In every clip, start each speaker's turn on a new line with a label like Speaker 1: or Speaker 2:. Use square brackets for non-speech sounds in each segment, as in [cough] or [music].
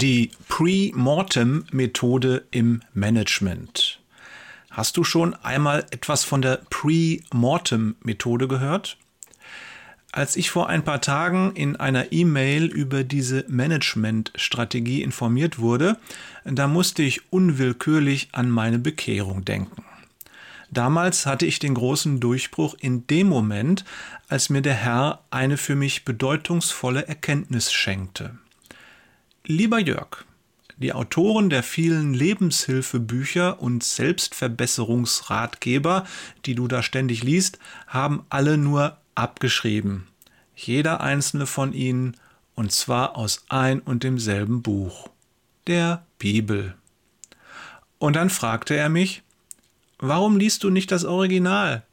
Speaker 1: Die Pre-Mortem-Methode im Management. Hast du schon einmal etwas von der Pre-Mortem-Methode gehört? Als ich vor ein paar Tagen in einer E-Mail über diese Management-Strategie informiert wurde, da musste ich unwillkürlich an meine Bekehrung denken. Damals hatte ich den großen Durchbruch in dem Moment, als mir der Herr eine für mich bedeutungsvolle Erkenntnis schenkte. Lieber Jörg, die Autoren der vielen Lebenshilfebücher und Selbstverbesserungsratgeber, die du da ständig liest, haben alle nur abgeschrieben. Jeder einzelne von ihnen, und zwar aus ein und demselben Buch, der Bibel. Und dann fragte er mich, warum liest du nicht das Original?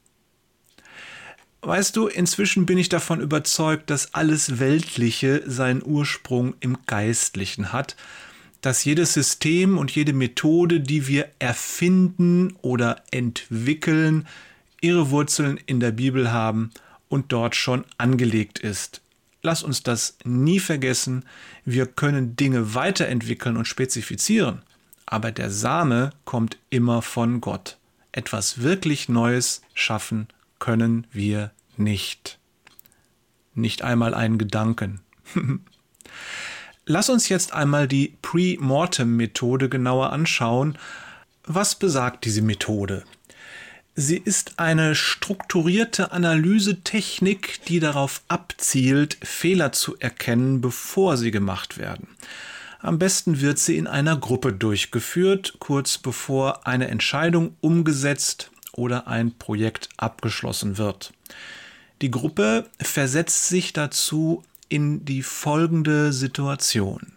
Speaker 1: Weißt du, inzwischen bin ich davon überzeugt, dass alles Weltliche seinen Ursprung im Geistlichen hat, dass jedes System und jede Methode, die wir erfinden oder entwickeln, ihre Wurzeln in der Bibel haben und dort schon angelegt ist. Lass uns das nie vergessen. Wir können Dinge weiterentwickeln und spezifizieren, aber der Same kommt immer von Gott. Etwas wirklich Neues schaffen können wir nicht. Nicht einmal einen Gedanken. [laughs] Lass uns jetzt einmal die Pre-Mortem-Methode genauer anschauen. Was besagt diese Methode? Sie ist eine strukturierte Analysetechnik, die darauf abzielt, Fehler zu erkennen, bevor sie gemacht werden. Am besten wird sie in einer Gruppe durchgeführt, kurz bevor eine Entscheidung umgesetzt oder ein Projekt abgeschlossen wird. Die Gruppe versetzt sich dazu in die folgende Situation.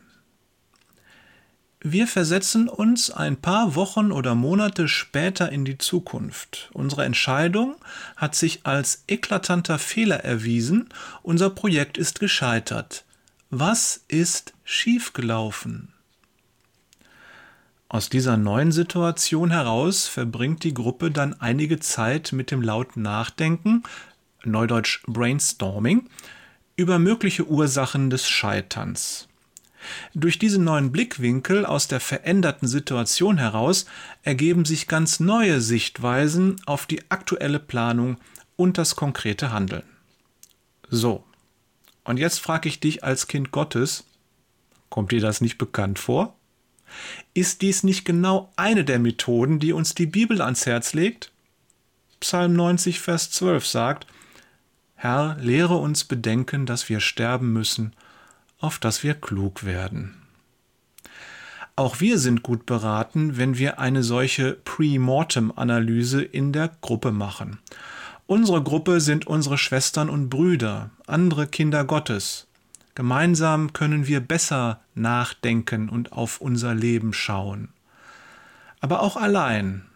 Speaker 1: Wir versetzen uns ein paar Wochen oder Monate später in die Zukunft. Unsere Entscheidung hat sich als eklatanter Fehler erwiesen, unser Projekt ist gescheitert. Was ist schiefgelaufen? Aus dieser neuen Situation heraus verbringt die Gruppe dann einige Zeit mit dem lauten Nachdenken, neudeutsch Brainstorming, über mögliche Ursachen des Scheiterns. Durch diesen neuen Blickwinkel aus der veränderten Situation heraus ergeben sich ganz neue Sichtweisen auf die aktuelle Planung und das konkrete Handeln. So, und jetzt frage ich dich als Kind Gottes, kommt dir das nicht bekannt vor? Ist dies nicht genau eine der Methoden, die uns die Bibel ans Herz legt? Psalm 90, Vers 12 sagt, Herr, lehre uns bedenken, dass wir sterben müssen, auf dass wir klug werden. Auch wir sind gut beraten, wenn wir eine solche Pre-Mortem-Analyse in der Gruppe machen. Unsere Gruppe sind unsere Schwestern und Brüder, andere Kinder Gottes. Gemeinsam können wir besser nachdenken und auf unser Leben schauen. Aber auch allein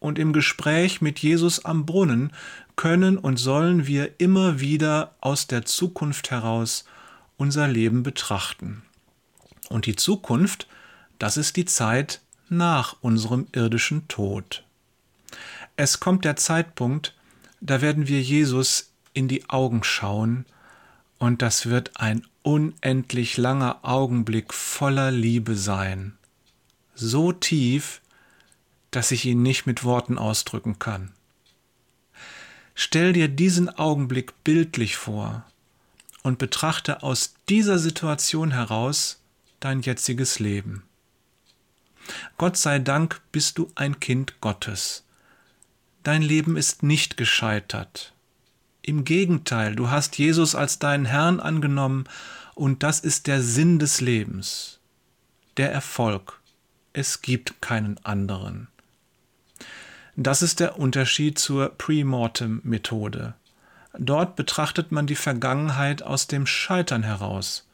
Speaker 1: und im Gespräch mit Jesus am Brunnen können und sollen wir immer wieder aus der Zukunft heraus unser Leben betrachten. Und die Zukunft, das ist die Zeit nach unserem irdischen Tod. Es kommt der Zeitpunkt, da werden wir Jesus in die Augen schauen und das wird ein unendlich langer Augenblick voller Liebe sein. So tief, dass ich ihn nicht mit Worten ausdrücken kann. Stell dir diesen Augenblick bildlich vor und betrachte aus dieser Situation heraus dein jetziges Leben. Gott sei Dank bist du ein Kind Gottes. Dein Leben ist nicht gescheitert. Im Gegenteil, du hast Jesus als deinen Herrn angenommen und das ist der Sinn des Lebens, der Erfolg. Es gibt keinen anderen. Das ist der Unterschied zur Pre-Mortem-Methode. Dort betrachtet man die Vergangenheit aus dem Scheitern heraus.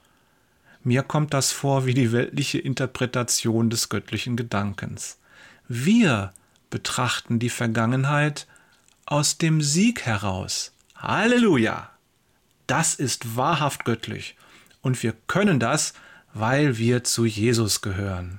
Speaker 1: Mir kommt das vor wie die weltliche Interpretation des göttlichen Gedankens. Wir betrachten die Vergangenheit aus dem Sieg heraus. Halleluja! Das ist wahrhaft göttlich und wir können das, weil wir zu Jesus gehören.